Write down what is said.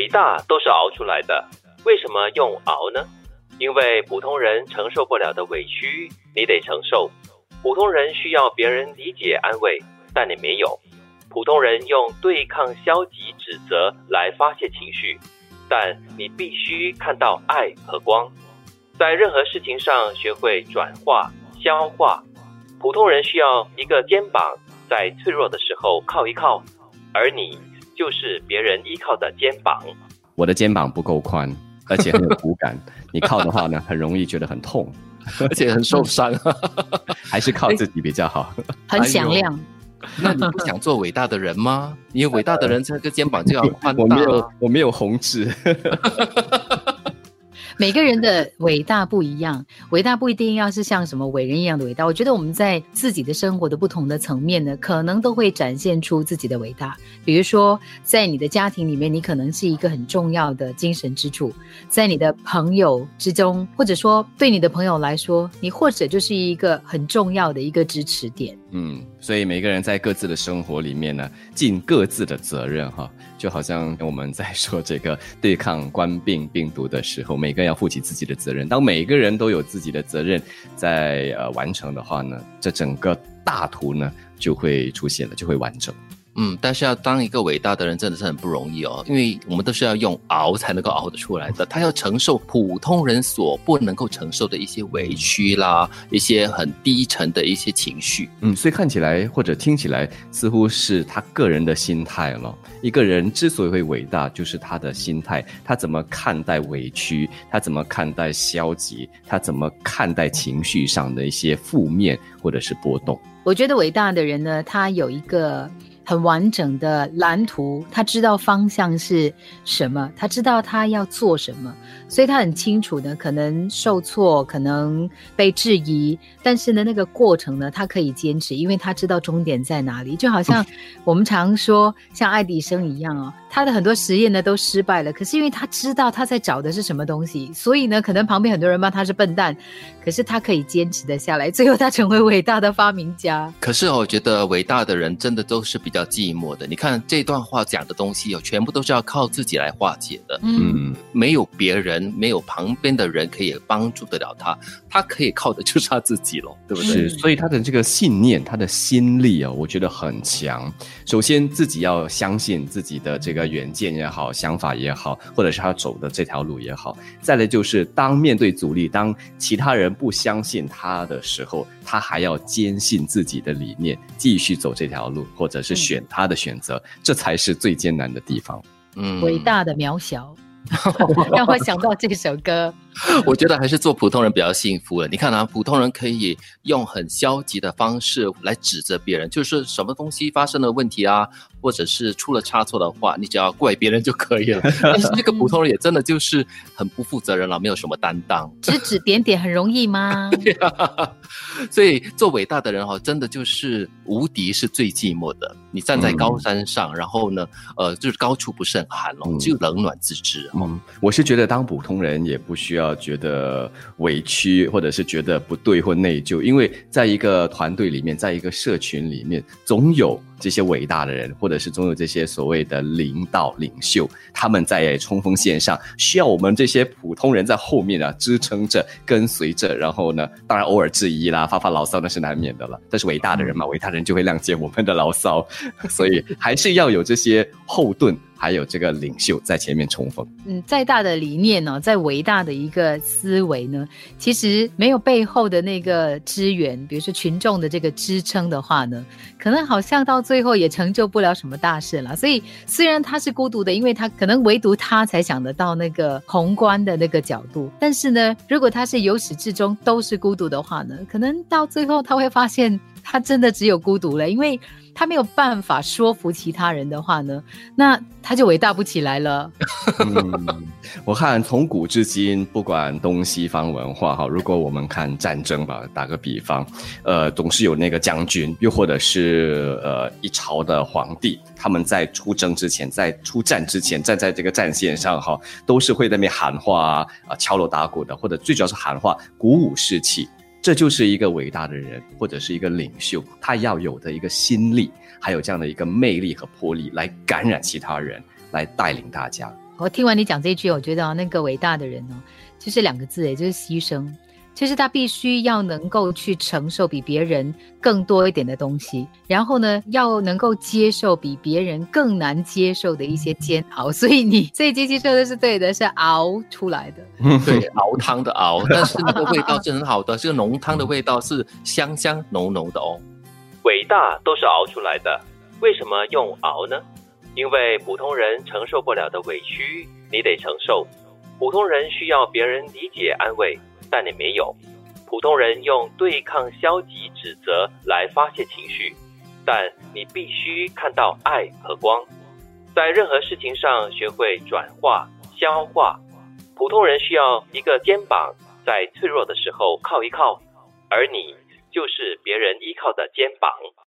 伟大都是熬出来的。为什么用熬呢？因为普通人承受不了的委屈，你得承受。普通人需要别人理解安慰，但你没有。普通人用对抗消极指责来发泄情绪，但你必须看到爱和光。在任何事情上学会转化、消化。普通人需要一个肩膀，在脆弱的时候靠一靠，而你就是别人依靠的肩膀。我的肩膀不够宽，而且很有骨感，你靠的话呢，很容易觉得很痛，而且很受伤。还是靠自己比较好，很响亮。那你不想做伟大的人吗？因为伟大的人这个肩膀就要宽大。我没有，我没有红痣。每个人的伟大不一样，伟大不一定要是像什么伟人一样的伟大。我觉得我们在自己的生活的不同的层面呢，可能都会展现出自己的伟大。比如说，在你的家庭里面，你可能是一个很重要的精神支柱；在你的朋友之中，或者说对你的朋友来说，你或者就是一个很重要的一个支持点。嗯，所以每个人在各自的生活里面呢，尽各自的责任哈。就好像我们在说这个对抗冠病病毒的时候，每个人要负起自己的责任。当每个人都有自己的责任在呃完成的话呢，这整个大图呢就会出现了，就会完整。嗯，但是要当一个伟大的人真的是很不容易哦，因为我们都是要用熬才能够熬得出来的。他要承受普通人所不能够承受的一些委屈啦，一些很低沉的一些情绪。嗯，所以看起来或者听起来似乎是他个人的心态了。一个人之所以会伟大，就是他的心态，他怎么看待委屈，他怎么看待消极，他怎么看待情绪上的一些负面或者是波动。我觉得伟大的人呢，他有一个。很完整的蓝图，他知道方向是什么，他知道他要做什么，所以他很清楚的，可能受挫，可能被质疑，但是呢，那个过程呢，他可以坚持，因为他知道终点在哪里。就好像我们常说，像爱迪生一样哦，他的很多实验呢都失败了，可是因为他知道他在找的是什么东西，所以呢，可能旁边很多人骂他是笨蛋，可是他可以坚持的下来，最后他成为伟大的发明家。可是我觉得伟大的人真的都是比较。寂寞的，你看这段话讲的东西哦，全部都是要靠自己来化解的。嗯，没有别人，没有旁边的人可以帮助得了他，他可以靠的就是他自己喽，对不对？是，所以他的这个信念，他的心力啊，我觉得很强。首先自己要相信自己的这个远见也好，想法也好，或者是他走的这条路也好。再来就是当面对阻力，当其他人不相信他的时候，他还要坚信自己的理念，继续走这条路，或者是选他的选择，这才是最艰难的地方。嗯，伟大的渺小，让我想到这首歌。我觉得还是做普通人比较幸福了。你看啊，普通人可以用很消极的方式来指责别人，就是什么东西发生了问题啊，或者是出了差错的话，你只要怪别人就可以了。但是这个普通人也真的就是很不负责任了，没有什么担当，指指点点很容易吗？所以做伟大的人哈，真的就是无敌是最寂寞的。你站在高山上，然后呢，呃，就是高处不胜寒哦，就冷暖自知。嗯，我是觉得当普通人也不需要。觉得委屈，或者是觉得不对或内疚，因为在一个团队里面，在一个社群里面，总有这些伟大的人，或者是总有这些所谓的领导领袖，他们在冲锋线上，需要我们这些普通人在后面啊支撑着、跟随着，然后呢，当然偶尔质疑啦、发发牢骚那是难免的了。但是伟大的人嘛，伟大人就会谅解我们的牢骚，所以还是要有这些后盾。还有这个领袖在前面冲锋。嗯，再大的理念呢，再伟大的一个思维呢，其实没有背后的那个支援，比如说群众的这个支撑的话呢，可能好像到最后也成就不了什么大事了。所以虽然他是孤独的，因为他可能唯独他才想得到那个宏观的那个角度。但是呢，如果他是由始至终都是孤独的话呢，可能到最后他会发现他真的只有孤独了，因为。他没有办法说服其他人的话呢，那他就伟大不起来了。我看从古至今，不管东西方文化哈，如果我们看战争吧，打个比方，呃，总是有那个将军，又或者是呃一朝的皇帝，他们在出征之前，在出战之前，站在这个战线上哈，都是会在那边喊话啊，敲锣打鼓的，或者最主要是喊话，鼓舞士气。这就是一个伟大的人，或者是一个领袖，他要有的一个心力，还有这样的一个魅力和魄力，来感染其他人，来带领大家。我听完你讲这句，我觉得啊，那个伟大的人哦，就是两个字，也，就是牺牲。就是他必须要能够去承受比别人更多一点的东西，然后呢，要能够接受比别人更难接受的一些煎熬。所以你所以机器说的是对的，是熬出来的。对，熬汤的熬，但是那个味道是很好的，这个浓汤的味道是香香浓浓的哦。伟大都是熬出来的，为什么用熬呢？因为普通人承受不了的委屈，你得承受。普通人需要别人理解安慰。但你没有，普通人用对抗消极指责来发泄情绪，但你必须看到爱和光，在任何事情上学会转化消化。普通人需要一个肩膀，在脆弱的时候靠一靠，而你就是别人依靠的肩膀。